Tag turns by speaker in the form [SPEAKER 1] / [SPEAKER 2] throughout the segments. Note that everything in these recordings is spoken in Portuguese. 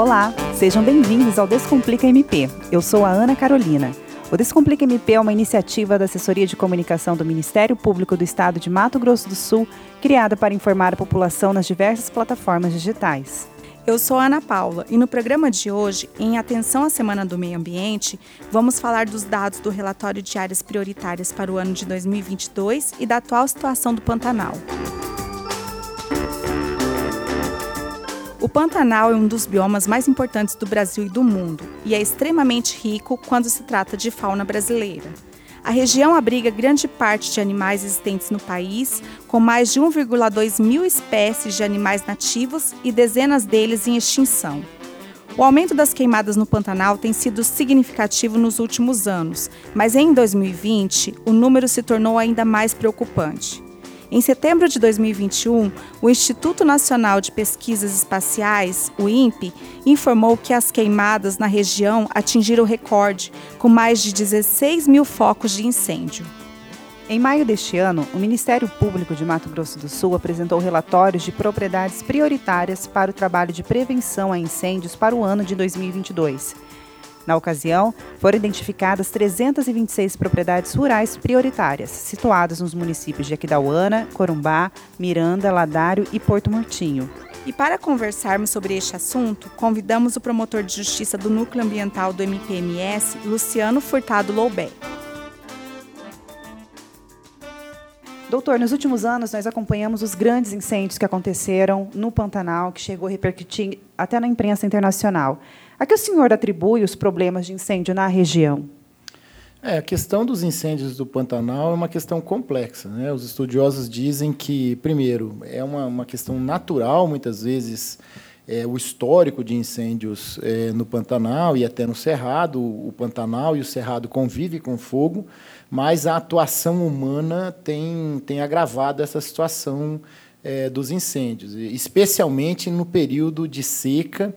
[SPEAKER 1] Olá, sejam bem-vindos ao Descomplica MP. Eu sou a Ana Carolina. O Descomplica MP é uma iniciativa da Assessoria de Comunicação do Ministério Público do Estado de Mato Grosso do Sul, criada para informar a população nas diversas plataformas digitais.
[SPEAKER 2] Eu sou a Ana Paula e no programa de hoje, em atenção à Semana do Meio Ambiente, vamos falar dos dados do relatório de áreas prioritárias para o ano de 2022 e da atual situação do Pantanal. O Pantanal é um dos biomas mais importantes do Brasil e do mundo e é extremamente rico quando se trata de fauna brasileira. A região abriga grande parte de animais existentes no país, com mais de 1,2 mil espécies de animais nativos e dezenas deles em extinção. O aumento das queimadas no Pantanal tem sido significativo nos últimos anos, mas em 2020 o número se tornou ainda mais preocupante. Em setembro de 2021, o Instituto Nacional de Pesquisas Espaciais, o INPE, informou que as queimadas na região atingiram o recorde, com mais de 16 mil focos de incêndio.
[SPEAKER 1] Em maio deste ano, o Ministério Público de Mato Grosso do Sul apresentou relatórios de propriedades prioritárias para o trabalho de prevenção a incêndios para o ano de 2022. Na ocasião, foram identificadas 326 propriedades rurais prioritárias, situadas nos municípios de Aquidauana, Corumbá, Miranda, Ladário e Porto Murtinho.
[SPEAKER 2] E para conversarmos sobre este assunto, convidamos o promotor de justiça do Núcleo Ambiental do MPMS, Luciano Furtado Loubé.
[SPEAKER 1] Doutor, nos últimos anos nós acompanhamos os grandes incêndios que aconteceram no Pantanal, que chegou a repercutir até na imprensa internacional. A que o senhor atribui os problemas de incêndio na região?
[SPEAKER 3] É, a questão dos incêndios do Pantanal é uma questão complexa. Né? Os estudiosos dizem que, primeiro, é uma, uma questão natural, muitas vezes, é, o histórico de incêndios é, no Pantanal e até no Cerrado. O Pantanal e o Cerrado convivem com fogo, mas a atuação humana tem, tem agravado essa situação é, dos incêndios, especialmente no período de seca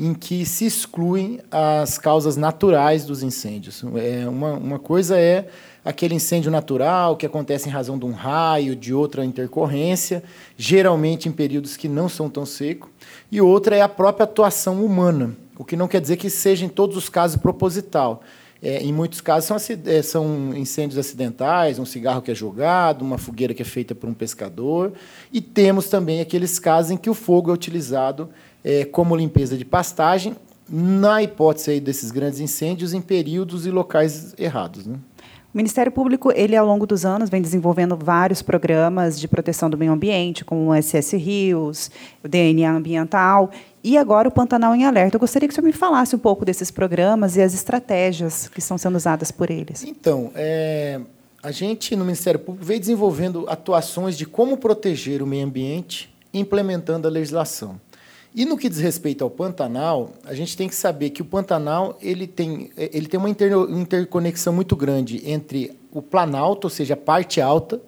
[SPEAKER 3] em que se excluem as causas naturais dos incêndios. É, uma, uma coisa é aquele incêndio natural que acontece em razão de um raio, de outra intercorrência, geralmente em períodos que não são tão secos, e outra é a própria atuação humana, o que não quer dizer que seja em todos os casos proposital. É, em muitos casos são, é, são, incêndios acidentais, um cigarro que é jogado, uma fogueira que é feita por um pescador, e temos também aqueles casos em que o fogo é utilizado é, como limpeza de pastagem, na hipótese aí desses grandes incêndios, em períodos e locais errados. Né?
[SPEAKER 1] O Ministério Público, ele ao longo dos anos vem desenvolvendo vários programas de proteção do meio ambiente, como o SS Rios, o DNA ambiental e agora o Pantanal em Alerta. Eu gostaria que o senhor me falasse um pouco desses programas e as estratégias que estão sendo usadas por eles.
[SPEAKER 3] Então, é, a gente no Ministério Público veio desenvolvendo atuações de como proteger o meio ambiente implementando a legislação. E no que diz respeito ao Pantanal, a gente tem que saber que o Pantanal ele tem, ele tem uma interconexão muito grande entre o Planalto, ou seja, a parte alta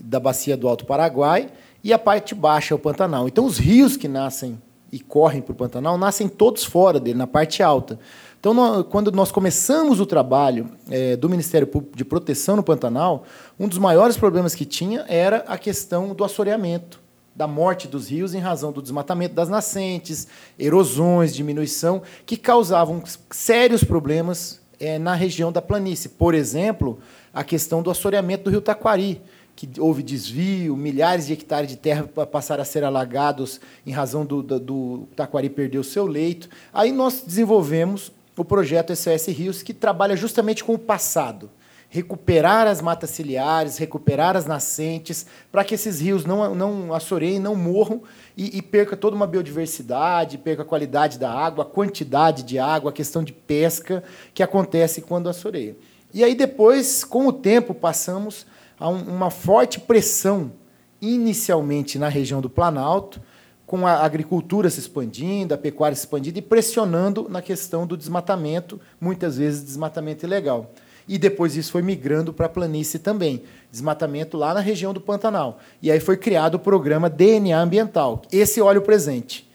[SPEAKER 3] da bacia do Alto Paraguai, e a parte baixa, o Pantanal. Então, os rios que nascem e correm para o Pantanal nascem todos fora dele, na parte alta. Então, nós, quando nós começamos o trabalho é, do Ministério Público de Proteção no Pantanal, um dos maiores problemas que tinha era a questão do assoreamento da morte dos rios em razão do desmatamento das nascentes, erosões, diminuição, que causavam sérios problemas é, na região da planície. Por exemplo, a questão do assoreamento do rio Taquari, que houve desvio, milhares de hectares de terra passaram a ser alagados em razão do, do, do Taquari perder o seu leito. Aí nós desenvolvemos o projeto SOS Rios, que trabalha justamente com o passado recuperar as matas ciliares, recuperar as nascentes, para que esses rios não, não assoreiem, não morram e, e perca toda uma biodiversidade, perca a qualidade da água, a quantidade de água, a questão de pesca que acontece quando assoreia. E aí depois, com o tempo, passamos a um, uma forte pressão, inicialmente na região do Planalto, com a agricultura se expandindo, a pecuária se expandindo e pressionando na questão do desmatamento, muitas vezes desmatamento ilegal e depois isso foi migrando para a planície também, desmatamento lá na região do Pantanal. E aí foi criado o programa DNA Ambiental. Esse óleo presente.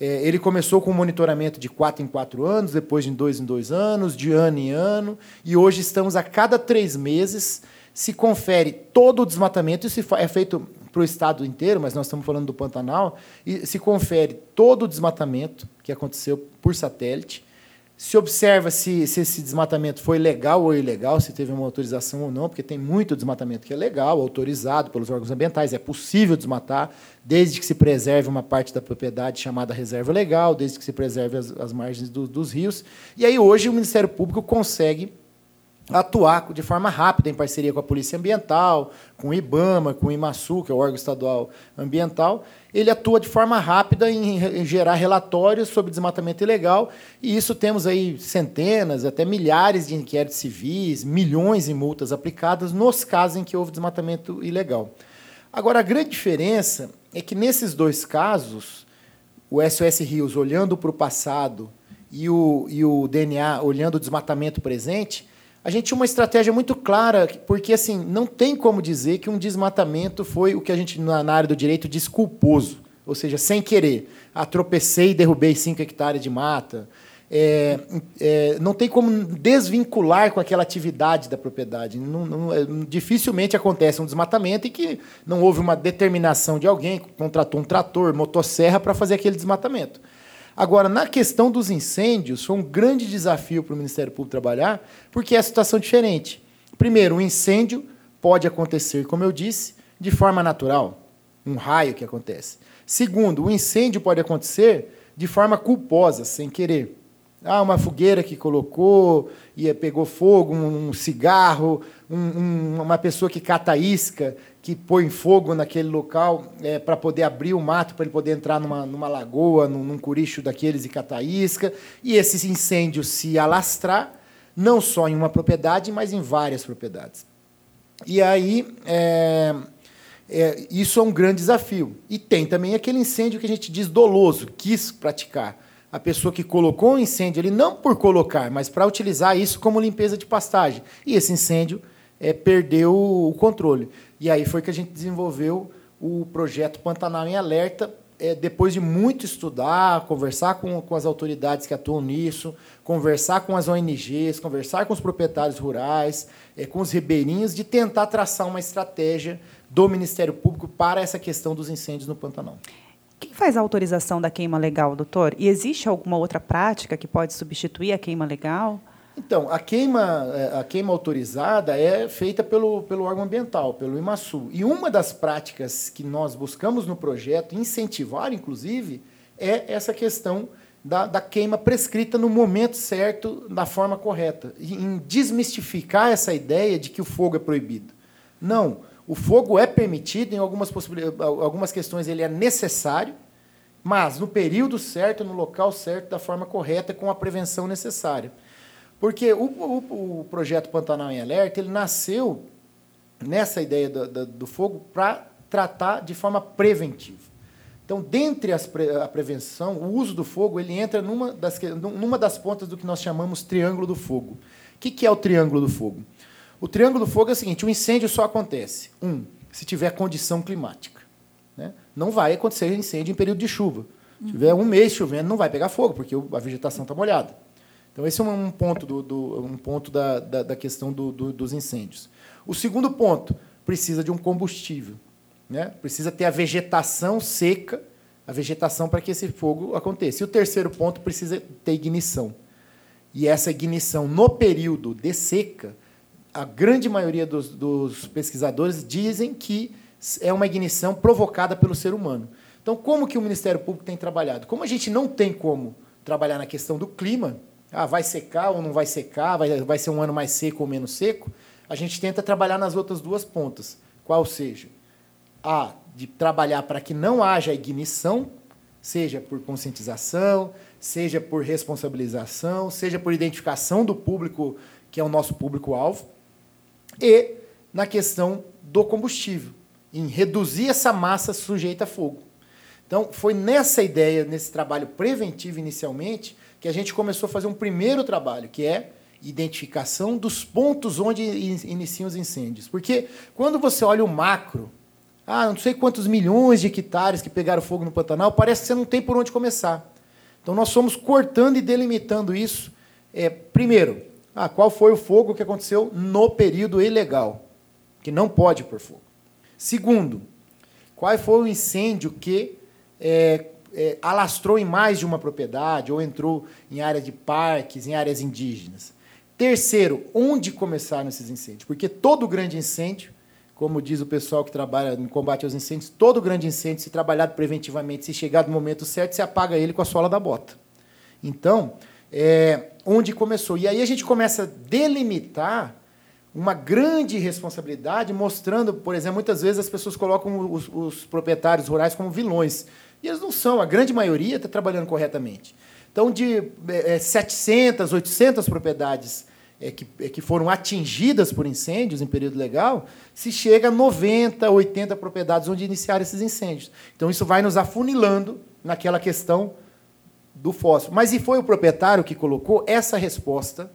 [SPEAKER 3] É, ele começou com monitoramento de quatro em quatro anos, depois de dois em dois anos, de ano em ano, e hoje estamos a cada três meses se confere todo o desmatamento, isso é feito para o estado inteiro, mas nós estamos falando do Pantanal, e se confere todo o desmatamento que aconteceu por satélite, se observa se, se, esse desmatamento foi legal ou ilegal, se teve uma autorização ou não, porque tem muito desmatamento que é legal, autorizado pelos órgãos ambientais, é possível desmatar, desde que se preserve uma parte da propriedade chamada reserva legal, desde que se preserve as, as margens do, dos rios. E aí hoje o Ministério Público consegue atuar de forma rápida em parceria com a Polícia Ambiental, com o IBAMA, com o IMASU, que é o órgão estadual ambiental, ele atua de forma rápida em gerar relatórios sobre desmatamento ilegal, e isso temos aí centenas, até milhares de inquéritos civis, milhões de multas aplicadas nos casos em que houve desmatamento ilegal. Agora, a grande diferença é que nesses dois casos, o SOS Rios olhando para o passado e o, e o DNA olhando o desmatamento presente, a gente tinha uma estratégia muito clara, porque assim não tem como dizer que um desmatamento foi o que a gente, na área do direito, diz culposo, ou seja, sem querer. Ah, tropecei e derrubei 5 hectares de mata. É, é, não tem como desvincular com aquela atividade da propriedade. Não, não, é, dificilmente acontece um desmatamento em que não houve uma determinação de alguém contratou um trator, motosserra para fazer aquele desmatamento. Agora, na questão dos incêndios, foi um grande desafio para o Ministério Público trabalhar, porque é a situação diferente. Primeiro, o incêndio pode acontecer, como eu disse, de forma natural, um raio que acontece. Segundo, o incêndio pode acontecer de forma culposa, sem querer. Ah, uma fogueira que colocou e pegou fogo, um cigarro, um, um, uma pessoa que cata isca, que põe fogo naquele local é, para poder abrir o mato, para ele poder entrar numa, numa lagoa, num, num curicho daqueles e catar isca, e esse incêndio se alastrar, não só em uma propriedade, mas em várias propriedades. E aí, é, é, isso é um grande desafio. E tem também aquele incêndio que a gente diz doloso, quis praticar a pessoa que colocou o incêndio ali, não por colocar, mas para utilizar isso como limpeza de pastagem. E esse incêndio é, perdeu o controle. E aí foi que a gente desenvolveu o projeto Pantanal em Alerta, é, depois de muito estudar, conversar com, com as autoridades que atuam nisso, conversar com as ONGs, conversar com os proprietários rurais, é, com os ribeirinhos, de tentar traçar uma estratégia do Ministério Público para essa questão dos incêndios no Pantanal.
[SPEAKER 1] Quem faz a autorização da queima legal, doutor? E existe alguma outra prática que pode substituir a queima legal?
[SPEAKER 3] Então, a queima, é, a queima autorizada é feita pelo, pelo órgão ambiental, pelo IMASU. E uma das práticas que nós buscamos no projeto, incentivar, inclusive, é essa questão da, da queima prescrita no momento certo, da forma correta. Em desmistificar essa ideia de que o fogo é proibido. Não. O fogo é permitido, em algumas, algumas questões ele é necessário, mas no período certo, no local certo, da forma correta, com a prevenção necessária. Porque o, o, o projeto Pantanal em Alerta ele nasceu nessa ideia do, do, do fogo para tratar de forma preventiva. Então, dentre pre, a prevenção, o uso do fogo ele entra numa das, numa das pontas do que nós chamamos triângulo do fogo. O que, que é o triângulo do fogo? O triângulo do fogo é o seguinte: o incêndio só acontece, um, se tiver condição climática. Né? Não vai acontecer incêndio em período de chuva. Se tiver um mês chovendo, não vai pegar fogo, porque a vegetação está molhada. Então, esse é um ponto, do, do um ponto da, da, da questão do, do, dos incêndios. O segundo ponto, precisa de um combustível. Né? Precisa ter a vegetação seca, a vegetação para que esse fogo aconteça. E o terceiro ponto, precisa ter ignição. E essa ignição, no período de seca, a grande maioria dos, dos, pesquisadores dizem que é uma ignição provocada pelo ser humano. Então, como que o Ministério Público tem trabalhado? Como a gente não tem como trabalhar na questão do clima, ah, vai secar ou não vai secar, vai, vai ser um ano mais seco ou menos seco, a gente tenta trabalhar nas outras duas pontas. Qual seja? A, de trabalhar para que não haja ignição, seja por conscientização, seja por responsabilização, seja por identificação do público que é o nosso público-alvo, e na questão do combustível, em reduzir essa massa sujeita a fogo. Então, foi nessa ideia, nesse trabalho preventivo inicialmente, que a gente começou a fazer um primeiro trabalho, que é identificação dos pontos onde iniciam os incêndios. Porque quando você olha o macro, ah, não sei quantos milhões de hectares que pegaram fogo no Pantanal, parece que você não tem por onde começar. Então, nós fomos cortando e delimitando isso. É, primeiro, ah, qual foi o fogo que aconteceu no período ilegal? que não pode pôr fogo. Segundo, qual foi o incêndio que é, é, alastrou em mais de uma propriedade ou entrou em área de parques, em áreas indígenas? Terceiro, onde começaram esses incêndios? Porque todo grande incêndio, como diz o pessoal que trabalha no combate aos incêndios, todo grande incêndio, se trabalhado preventivamente, se chegar no momento certo, se apaga ele com a sola da bota. Então, é, onde começou? E aí a gente começa a delimitar uma grande responsabilidade, mostrando, por exemplo, muitas vezes as pessoas colocam os, os proprietários rurais como vilões. E eles não são, a grande maioria está trabalhando corretamente. Então, de é, 700, 800 propriedades é, que, é, que foram atingidas por incêndios em período legal, se chega a 90, 80 propriedades onde iniciaram esses incêndios. Então, isso vai nos afunilando naquela questão do fósforo. Mas e foi o proprietário que colocou essa resposta?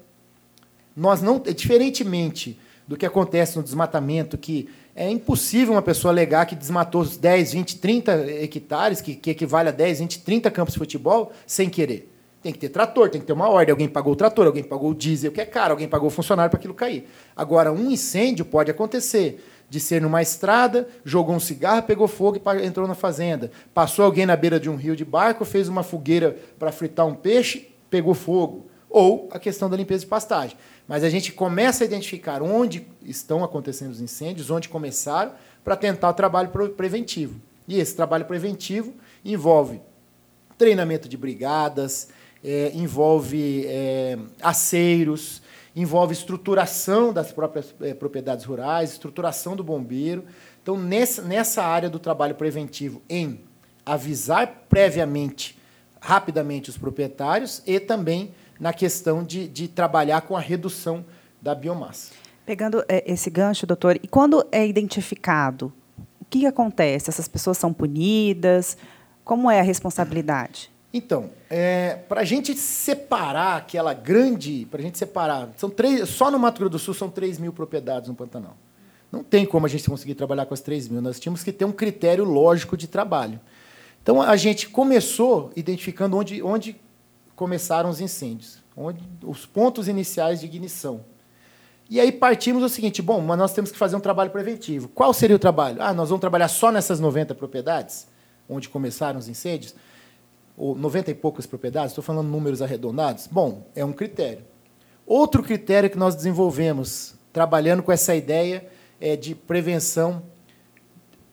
[SPEAKER 3] Nós não, diferentemente do que acontece no desmatamento, que é impossível uma pessoa alegar que desmatou 10, 20, 30 hectares, que, que equivale a 10, 20, 30 campos de futebol, sem querer. Tem que ter trator, tem que ter uma ordem. Alguém pagou o trator, alguém pagou o diesel, que é caro, alguém pagou o funcionário para aquilo cair. Agora, um incêndio pode acontecer de ser numa estrada, jogou um cigarro, pegou fogo e entrou na fazenda. Passou alguém na beira de um rio de barco, fez uma fogueira para fritar um peixe, pegou fogo. Ou a questão da limpeza de pastagem. Mas a gente começa a identificar onde estão acontecendo os incêndios, onde começaram, para tentar o trabalho preventivo. E esse trabalho preventivo envolve treinamento de brigadas, é, envolve é, aceiros, envolve estruturação das próprias é, propriedades rurais, estruturação do bombeiro. Então, nessa, nessa área do trabalho preventivo, em avisar previamente, rapidamente, os proprietários e também na questão de, de trabalhar com a redução da biomassa.
[SPEAKER 1] Pegando é, esse gancho, doutor, e quando é identificado, o que acontece? Essas pessoas são punidas? Como é a responsabilidade?
[SPEAKER 3] Então, é, para a gente separar aquela grande. Para a gente separar. São três, só no Mato Grosso do Sul são 3 mil propriedades no Pantanal. Não tem como a gente conseguir trabalhar com as 3 mil. Nós tínhamos que ter um critério lógico de trabalho. Então, a gente começou identificando onde, onde começaram os incêndios, onde, os pontos iniciais de ignição. E aí partimos do seguinte: bom, mas nós temos que fazer um trabalho preventivo. Qual seria o trabalho? Ah, nós vamos trabalhar só nessas 90 propriedades, onde começaram os incêndios? Ou 90 e poucas propriedades, estou falando números arredondados, bom, é um critério. Outro critério que nós desenvolvemos, trabalhando com essa ideia é, de prevenção,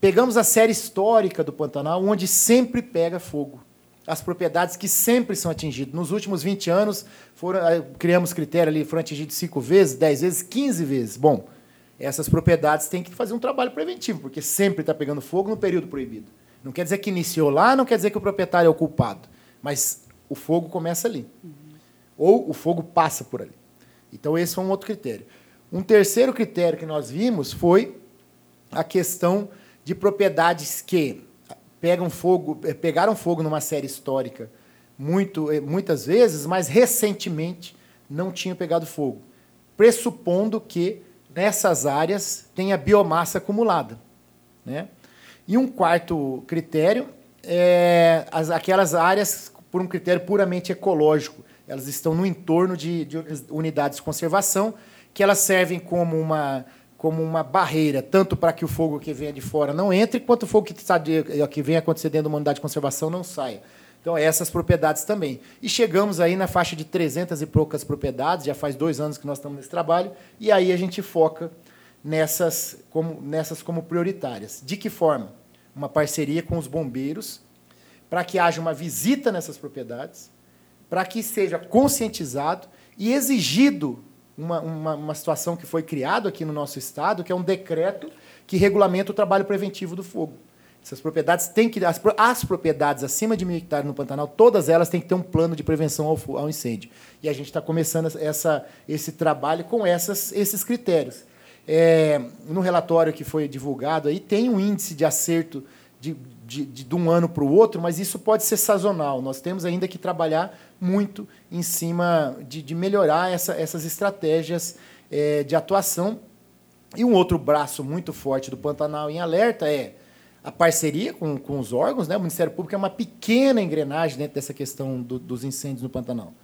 [SPEAKER 3] pegamos a série histórica do Pantanal, onde sempre pega fogo. As propriedades que sempre são atingidas. Nos últimos 20 anos, foram, criamos critério ali, foram atingidos 5 vezes, 10 vezes, 15 vezes. Bom, essas propriedades têm que fazer um trabalho preventivo, porque sempre está pegando fogo no período proibido. Não quer dizer que iniciou lá, não quer dizer que o proprietário é o culpado. Mas o fogo começa ali. Uhum. Ou o fogo passa por ali. Então, esse foi um outro critério. Um terceiro critério que nós vimos foi a questão de propriedades que pegam fogo, eh, pegaram fogo numa série histórica muito, eh, muitas vezes, mas recentemente não tinham pegado fogo, pressupondo que nessas áreas tenha biomassa acumulada. Né? E um quarto critério é as, aquelas áreas por um critério puramente ecológico. Elas estão no entorno de, de unidades de conservação, que elas servem como uma, como uma barreira, tanto para que o fogo que venha de fora não entre, quanto o fogo que, está de, que vem acontecer dentro de uma unidade de conservação não saia. Então, essas propriedades também. E chegamos aí na faixa de 300 e poucas propriedades, já faz dois anos que nós estamos nesse trabalho, e aí a gente foca nessas como, nessas como prioritárias. De que forma? uma parceria com os bombeiros para que haja uma visita nessas propriedades, para que seja conscientizado e exigido uma, uma, uma situação que foi criada aqui no nosso estado, que é um decreto que regulamenta o trabalho preventivo do fogo. Essas propriedades têm que. As, as propriedades acima de mil hectares no Pantanal, todas elas têm que ter um plano de prevenção ao, ao incêndio. E a gente está começando essa, esse trabalho com essas, esses critérios. É, no relatório que foi divulgado aí tem um índice de acerto de, de, de, de um ano para o outro, mas isso pode ser sazonal. Nós temos ainda que trabalhar muito em cima de, de melhorar essa, essas estratégias é, de atuação. E um outro braço muito forte do Pantanal em Alerta é a parceria com, com os órgãos. Né? O Ministério Público é uma pequena engrenagem dentro dessa questão do, dos incêndios no Pantanal.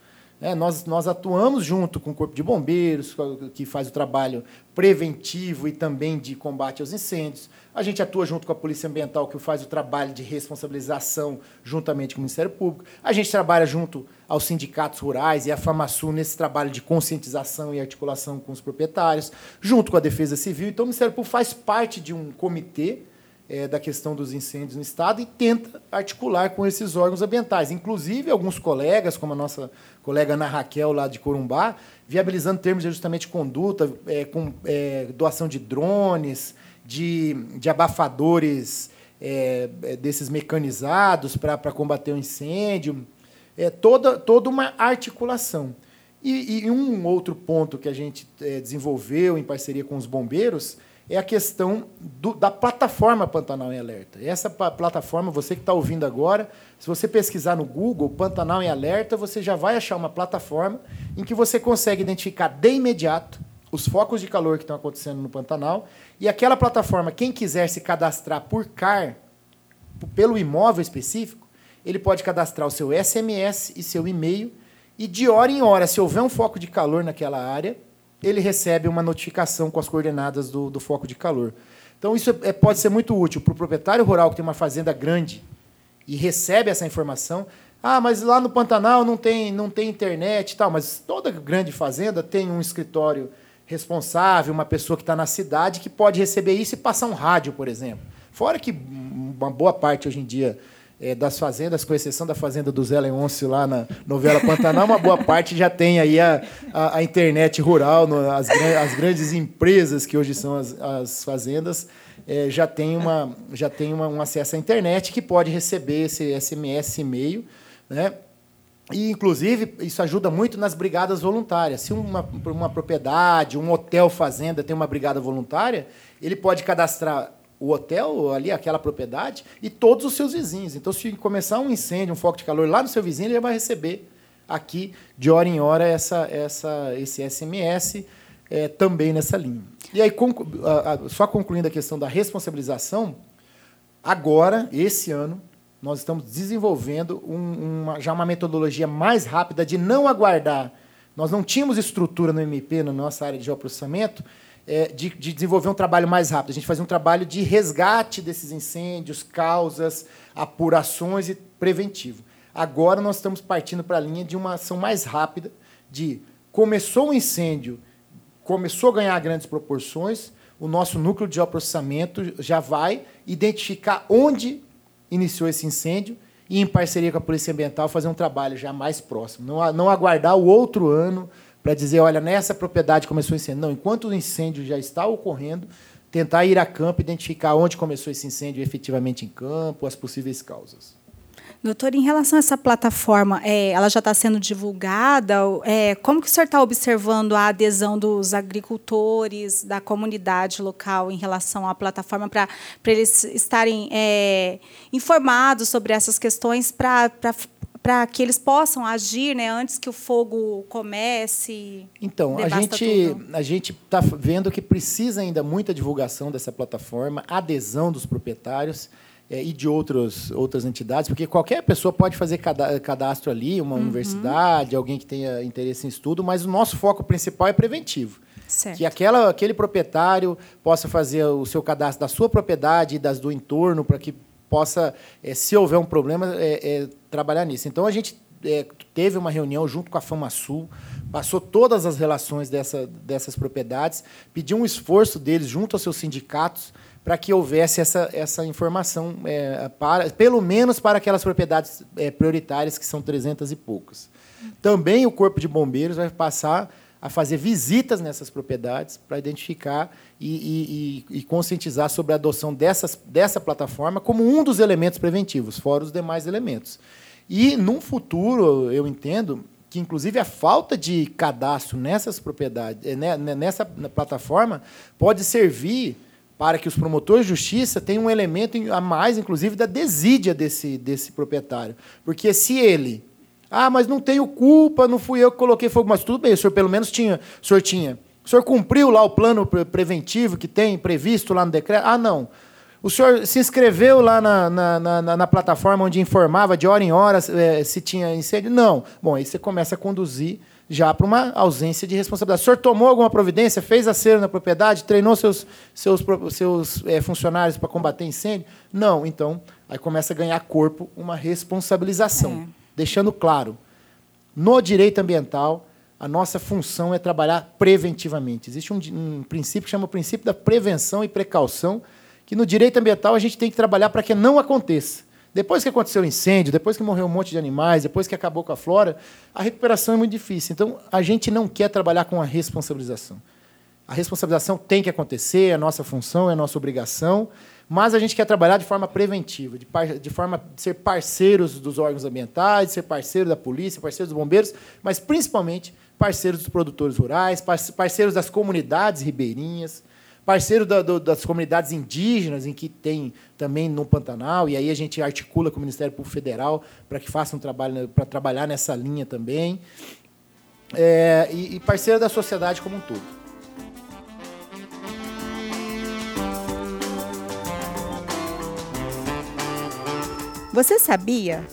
[SPEAKER 3] É, nós, nós atuamos junto com o Corpo de Bombeiros, que faz o trabalho preventivo e também de combate aos incêndios. A gente atua junto com a Polícia Ambiental, que faz o trabalho de responsabilização juntamente com o Ministério Público. A gente trabalha junto aos sindicatos rurais e à FamaSul nesse trabalho de conscientização e articulação com os proprietários, junto com a Defesa Civil. Então, o Ministério Público faz parte de um comitê é, da questão dos incêndios no Estado e tenta articular com esses órgãos ambientais. Inclusive, alguns colegas, como a nossa colega Ana Raquel, lá de Corumbá, viabilizando termos de ajustamento de conduta, é, com é, doação de drones, de, de abafadores é, é, desses mecanizados para combater o incêndio. É toda, toda uma articulação. E, e um outro ponto que a gente é, desenvolveu em parceria com os bombeiros é a questão do, da plataforma Pantanal em Alerta. Essa plataforma, você que está ouvindo agora, se você pesquisar no Google Pantanal em Alerta, você já vai achar uma plataforma em que você consegue identificar de imediato os focos de calor que estão acontecendo no Pantanal. E aquela plataforma, quem quiser se cadastrar por CAR, pelo imóvel específico, ele pode cadastrar o seu SMS e seu e-mail. E de hora em hora, se houver um foco de calor naquela área, ele recebe uma notificação com as coordenadas do, do foco de calor. Então, isso é, pode ser muito útil para o proprietário rural que tem uma fazenda grande e recebe essa informação. Ah, mas lá no Pantanal não tem, não tem internet e tal. Mas toda grande fazenda tem um escritório responsável, uma pessoa que está na cidade que pode receber isso e passar um rádio, por exemplo. Fora que uma boa parte hoje em dia é, das fazendas, com exceção da fazenda do Zé Leôncio lá na novela Pantanal, uma boa parte já tem aí a, a, a internet rural, no, as, as, grandes empresas que hoje são as, as fazendas, é, já tem, uma, já tem uma, um acesso à internet que pode receber esse SMS, e-mail, né? E, inclusive, isso ajuda muito nas brigadas voluntárias. Se uma, uma propriedade, um hotel fazenda tem uma brigada voluntária, ele pode cadastrar o hotel, ali, aquela propriedade, e todos os seus vizinhos. Então, se começar um incêndio, um foco de calor lá no seu vizinho, ele vai receber aqui, de hora em hora, essa, essa, esse SMS é, também nessa linha. E aí, só concluindo a questão da responsabilização, agora, esse ano, nós estamos desenvolvendo um, uma, já uma metodologia mais rápida de não aguardar. Nós não tínhamos estrutura no MP, na nossa área de geoprocessamento, é, de, de, desenvolver um trabalho mais rápido. A gente fazia um trabalho de resgate desses incêndios, causas, apurações e preventivo. Agora nós estamos partindo para a linha de uma ação mais rápida, de começou o incêndio, começou a ganhar grandes proporções, o nosso núcleo de geoprocessamento já vai identificar onde iniciou esse incêndio e, em parceria com a Polícia Ambiental, fazer um trabalho já mais próximo. Não, não aguardar o outro ano para dizer, olha, nessa propriedade começou o incêndio. Não, enquanto o incêndio já está ocorrendo, tentar ir a campo, identificar onde começou esse incêndio efetivamente em campo, as possíveis causas.
[SPEAKER 2] Doutor, em relação a essa plataforma, é, ela já está sendo divulgada? É, como que o senhor está observando a adesão dos agricultores, da comunidade local em relação à plataforma, para eles estarem é, informados sobre essas questões, para para que eles possam agir né, antes que o fogo comece.
[SPEAKER 3] Então, a gente tudo. a gente está vendo que precisa ainda muita divulgação dessa plataforma, adesão dos proprietários é, e de outros, outras entidades, porque qualquer pessoa pode fazer cadastro ali, uma uhum. universidade, alguém que tenha interesse em estudo, mas o nosso foco principal é preventivo. Certo. Que aquela, aquele proprietário possa fazer o seu cadastro da sua propriedade e das do entorno para que possa, é, se houver um problema, é, trabalhar nisso. Então, a gente teve uma reunião junto com a FamaSul, passou todas as relações dessa, dessas propriedades, pediu um esforço deles junto aos seus sindicatos para que houvesse essa, essa informação, para, pelo menos para aquelas propriedades prioritárias, que são 300 e poucas. Também o Corpo de Bombeiros vai passar a fazer visitas nessas propriedades para identificar e, e, e, conscientizar sobre a adoção dessas, dessa plataforma como um dos elementos preventivos, fora os demais elementos. E, num futuro, eu entendo que, inclusive, a falta de cadastro nessas propriedades, eh, né, né, nessa plataforma, pode servir para que os promotores de justiça tenham um elemento a mais, inclusive, da desídia desse, desse proprietário. Porque se ele ah, mas não tenho culpa, não fui eu que coloquei fogo. Mas tudo bem, o senhor pelo menos tinha. O senhor tinha. O senhor cumpriu lá o plano preventivo que tem previsto lá no decreto? Ah, não. O senhor se inscreveu lá na, na, na, na plataforma onde informava de hora em hora é, se tinha incêndio? Não. Bom, aí você começa a conduzir já para uma ausência de responsabilidade. O senhor tomou alguma providência, fez acero na propriedade, treinou seus, seus, seus é, funcionários para combater incêndio? Não. Então, aí começa a ganhar corpo uma responsabilização, é. Deixando claro, no direito ambiental, a nossa função é trabalhar preventivamente. Existe um, um princípio que chama o princípio da prevenção e precaução, que no direito ambiental a gente tem que trabalhar para que não aconteça. Depois que aconteceu o incêndio, depois que morreu um monte de animais, depois que acabou com a flora, a recuperação é muito difícil. Então, a gente não quer trabalhar com a responsabilização. A responsabilização tem que acontecer, é a nossa função, é a nossa obrigação, mas a gente quer trabalhar de forma preventiva, de, par, de forma de ser parceiros dos órgãos ambientais, ser parceiro da polícia, parceiros dos bombeiros, mas principalmente parceiros dos produtores rurais, parceiros das comunidades ribeirinhas, parceiro da, do, das comunidades indígenas, em que tem também no Pantanal, e aí a gente articula com o Ministério Público Federal para que faça um trabalho para trabalhar nessa linha também. É, e, e parceiro da sociedade como um todo.
[SPEAKER 2] Você sabia?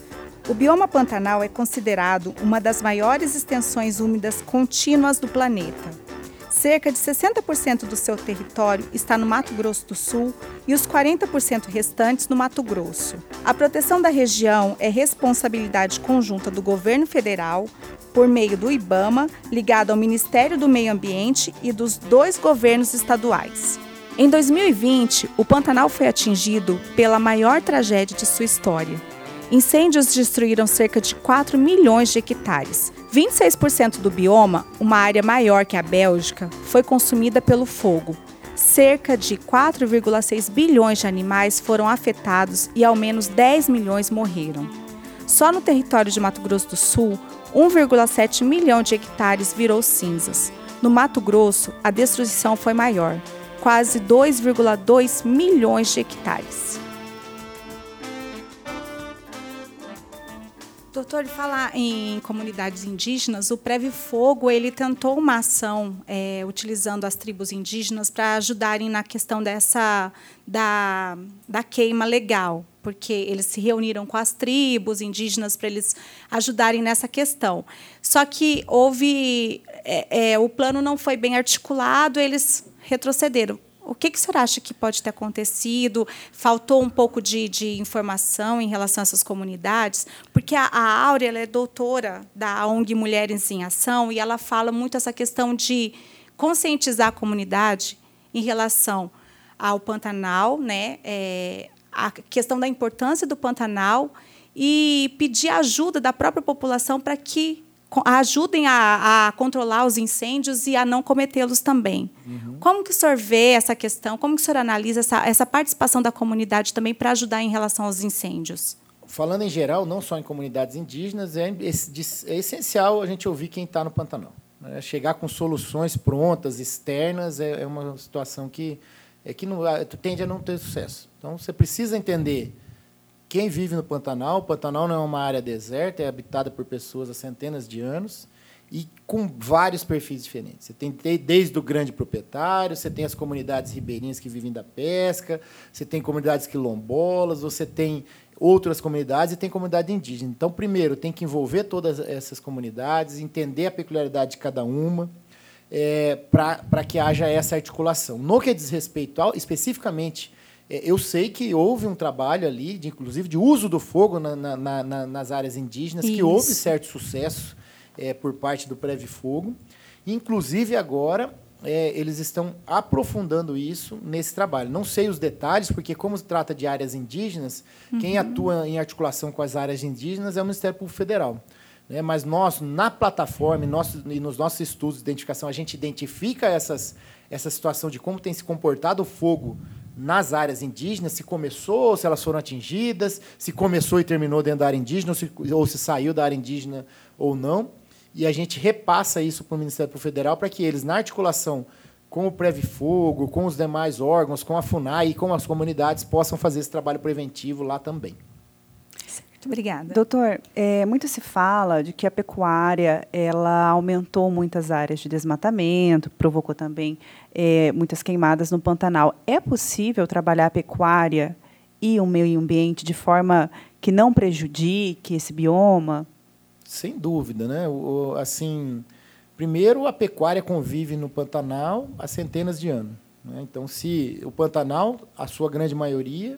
[SPEAKER 2] O bioma Pantanal é considerado uma das maiores extensões úmidas contínuas do planeta. Cerca de 60% do seu território está no Mato Grosso do Sul e os 40% restantes no Mato Grosso. A proteção da região é responsabilidade conjunta do governo federal, por meio do IBAMA, ligado ao Ministério do Meio Ambiente e dos dois governos estaduais. Em 2020, o Pantanal foi atingido pela maior tragédia de sua história. Incêndios destruíram cerca de 4 milhões de hectares, 26% do bioma, uma área maior que a Bélgica, foi consumida pelo fogo. Cerca de 4,6 bilhões de animais foram afetados e ao menos 10 milhões morreram. Só no território de Mato Grosso do Sul, 1,7 milhão de hectares virou cinzas. No Mato Grosso, a destruição foi maior, quase 2,2 milhões de hectares. Doutor, falar em comunidades indígenas, o Preve Fogo ele tentou uma ação é, utilizando as tribos indígenas para ajudarem na questão dessa da, da queima legal, porque eles se reuniram com as tribos indígenas para eles ajudarem nessa questão. Só que houve é, é, o plano não foi bem articulado, eles retrocederam. O que, que o senhor acha que pode ter acontecido? Faltou um pouco de, de informação em relação a essas comunidades? Porque a, a Áurea é doutora da ONG Mulheres em Ação e ela fala muito essa questão de conscientizar a comunidade em relação ao Pantanal, né? É, a questão da importância do Pantanal e pedir ajuda da própria população para que ajudem a, a, controlar os incêndios e a não cometê-los também. Uhum. Como que o senhor vê essa questão? Como que o senhor analisa essa, essa participação da comunidade também para ajudar em relação aos incêndios?
[SPEAKER 3] Falando em geral, não só em comunidades indígenas, é, é essencial a gente ouvir quem está no Pantanal. Né? Chegar com soluções prontas, externas, é, é uma situação que, é que não, tende a não ter sucesso. Então, você precisa entender quem vive no Pantanal, o Pantanal não é uma área deserta, é habitada por pessoas há centenas de anos e com vários perfis diferentes. Você tem desde o grande proprietário, você tem as comunidades ribeirinhas que vivem da pesca, você tem comunidades quilombolas, você tem outras comunidades e tem comunidade indígena. Então, primeiro, tem que envolver todas essas comunidades, entender a peculiaridade de cada uma, é, para que haja essa articulação. No que diz respeito ao, especificamente eu sei que houve um trabalho ali, de, inclusive, de uso do fogo na, na, na, nas áreas indígenas, Isso. que houve certo sucesso é, por parte do Preve Fogo. Inclusive, agora, é, eles estão aprofundando isso nesse trabalho. Não sei os detalhes, porque, como se trata de áreas indígenas, uhum. quem atua em articulação com as áreas indígenas é o Ministério Público Federal. Né? Mas nós, na plataforma e, nosso, e nos nossos estudos de identificação, a gente identifica essas, essa situação de como tem se comportado o fogo nas áreas indígenas, se começou, se elas foram atingidas, se começou e terminou dentro da área indígena, ou se, ou se saiu da área indígena ou não. E a gente repassa isso para o Ministério Público Federal para que eles, na articulação com o Preve Fogo, com os demais órgãos, com a FUNAI e com as comunidades, possam fazer esse trabalho preventivo lá também.
[SPEAKER 2] Obrigada.
[SPEAKER 1] Doutor, é, muito se fala de que a pecuária ela aumentou muitas áreas de desmatamento, provocou também é, muitas queimadas no Pantanal. É possível trabalhar a pecuária e o meio ambiente de forma que não prejudique esse bioma?
[SPEAKER 3] Sem dúvida, né? O, assim, primeiro a pecuária convive no Pantanal há centenas de anos. Né? Então, se o Pantanal, a sua grande maioria,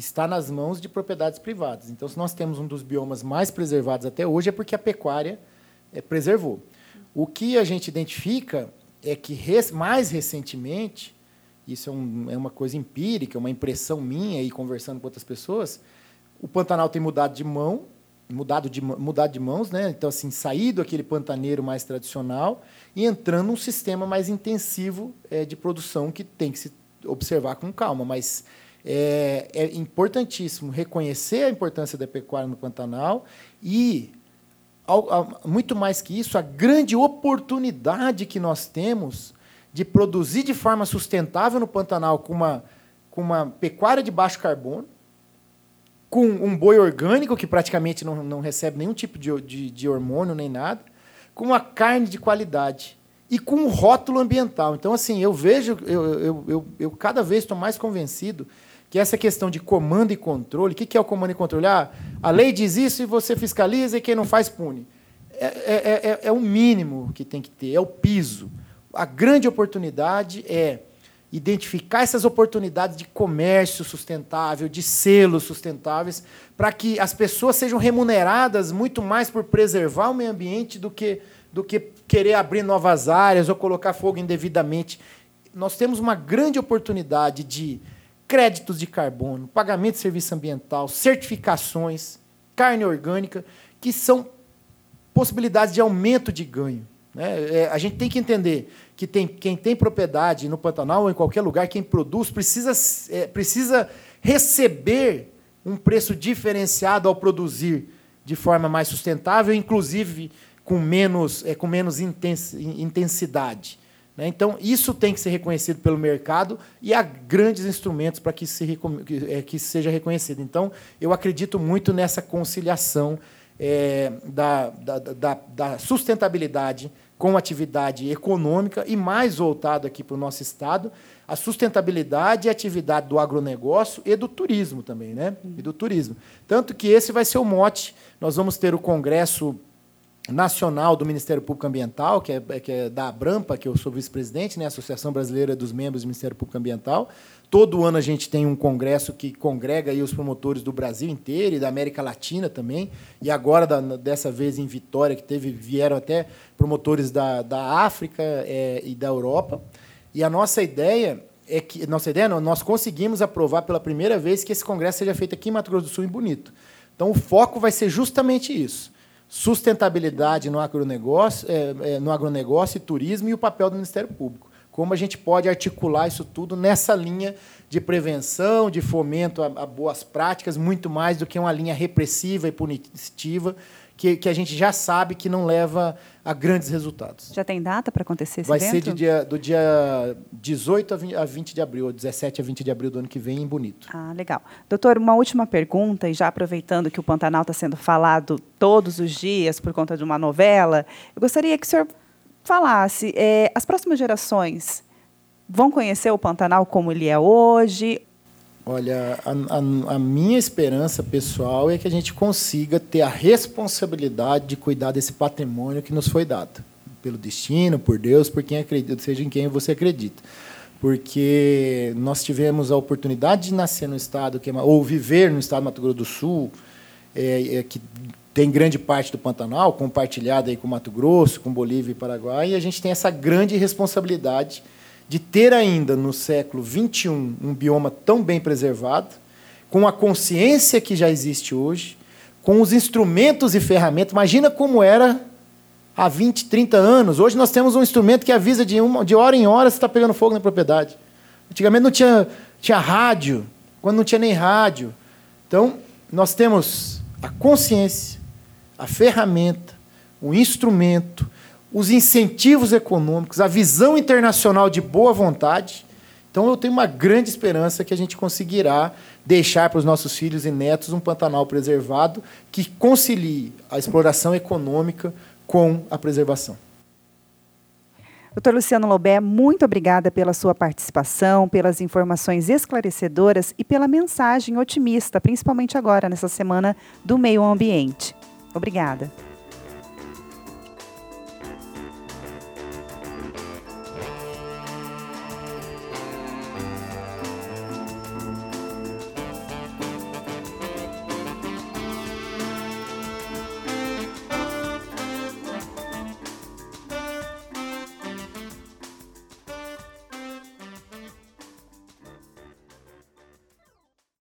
[SPEAKER 3] está nas mãos de propriedades privadas. Então, se nós temos um dos biomas mais preservados até hoje, é porque a pecuária é, preservou. O que a gente identifica é que, mais recentemente, isso é, um, é, uma coisa empírica, uma impressão minha, e conversando com outras pessoas, o Pantanal tem mudado de mão, mudado de, mudado de mãos, né? então, assim, saído aquele pantaneiro mais tradicional e entrando num sistema mais intensivo é, de produção que tem que se observar com calma, mas é, é importantíssimo reconhecer a importância da pecuária no Pantanal e, muito mais que isso, a grande oportunidade que nós temos de produzir de forma sustentável no Pantanal com uma, com uma pecuária de baixo carbono, com um boi orgânico que praticamente não, não recebe nenhum tipo de, de, de hormônio nem nada, com uma carne de qualidade e com um rótulo ambiental. Então, assim, eu vejo, eu, eu, eu, eu cada vez estou mais convencido que essa questão de comando e controle, o que é o comando e controle? Ah, a lei diz isso e você fiscaliza e quem não faz pune. É, é, é, é o mínimo que tem que ter, é o piso. A grande oportunidade é identificar essas oportunidades de comércio sustentável, de selos sustentáveis, para que as pessoas sejam remuneradas muito mais por preservar o meio ambiente do que, do que querer abrir novas áreas ou colocar fogo indevidamente. Nós temos uma grande oportunidade de créditos de carbono, pagamento de serviço ambiental, certificações, carne orgânica, que são possibilidades de aumento de ganho. Né? É, a gente tem que entender que tem, quem tem propriedade no Pantanal ou em qualquer lugar, quem produz, precisa, é, precisa receber um preço diferenciado ao produzir de forma mais sustentável, inclusive com menos, é, com menos intensidade. Né? Então, isso tem que ser reconhecido pelo mercado e há grandes instrumentos para que, se, é, que seja reconhecido. Então, eu acredito muito nessa conciliação é, da, da, da, da, sustentabilidade com atividade econômica e mais voltado aqui para o nosso Estado, a sustentabilidade e a atividade do agronegócio e do turismo também, né? E do turismo. Tanto que esse vai ser o mote. Nós vamos ter o Congresso nacional do Ministério Público Ambiental, que é, que é da Abrampa, que eu sou vice-presidente, né, Associação Brasileira dos Membros do Ministério Público Ambiental. Todo ano a gente tem um congresso que congrega aí os promotores do Brasil inteiro e da América Latina também. E agora, da, dessa vez em Vitória, que teve, vieram até promotores da, da África é, e da Europa. E a nossa ideia é que nossa ideia não, nós conseguimos aprovar pela primeira vez que esse congresso seja feito aqui em Mato Grosso do Sul em Bonito. Então o foco vai ser justamente isso sustentabilidade no agronegócio, é, é, no agronegócio e turismo e o papel do Ministério Público. Como a gente pode articular isso tudo nessa linha de prevenção, de fomento a, a boas práticas, muito mais do que uma linha repressiva e punitiva, que, que, a gente já sabe que não leva a grandes resultados.
[SPEAKER 1] Já tem data para acontecer esse
[SPEAKER 3] Vai
[SPEAKER 1] evento?
[SPEAKER 3] ser dia, do dia 18 a 20 de abril, 17 a 20 de abril do ano que vem, em Bonito.
[SPEAKER 1] Ah, legal. Doutor, uma última pergunta, e já aproveitando que o Pantanal está sendo falado todos os dias por conta de uma novela, eu gostaria que o senhor falasse, é, as próximas gerações vão conhecer o Pantanal como ele é hoje,
[SPEAKER 3] Olha, a, a, a, minha esperança pessoal é que a gente consiga ter a responsabilidade de cuidar desse patrimônio que nos foi dado pelo destino, por Deus, por quem acredita, seja em quem você acredita. Porque nós tivemos a oportunidade de nascer no estado que é, ou viver no estado do Mato Grosso do Sul, é, é, que tem grande parte do Pantanal compartilhada aí com Mato Grosso, com Bolívia e Paraguai, e a gente tem essa grande responsabilidade de ter ainda no século XXI um bioma tão bem preservado, com a consciência que já existe hoje, com os instrumentos e ferramentas. Imagina como era há 20, 30 anos. Hoje nós temos um instrumento que avisa de, uma, de hora em hora se está pegando fogo na propriedade. Antigamente não tinha, tinha rádio, quando não tinha nem rádio. Então, nós temos a consciência, a ferramenta, o instrumento, os incentivos econômicos, a visão internacional de boa vontade Então eu tenho uma grande esperança que a gente conseguirá deixar para os nossos filhos e netos um Pantanal preservado que concilie a exploração econômica com a preservação.
[SPEAKER 1] Doutor Luciano Lobé, muito obrigada pela sua participação, pelas informações esclarecedoras e pela mensagem otimista, principalmente agora, nessa semana do meio ambiente. Obrigada.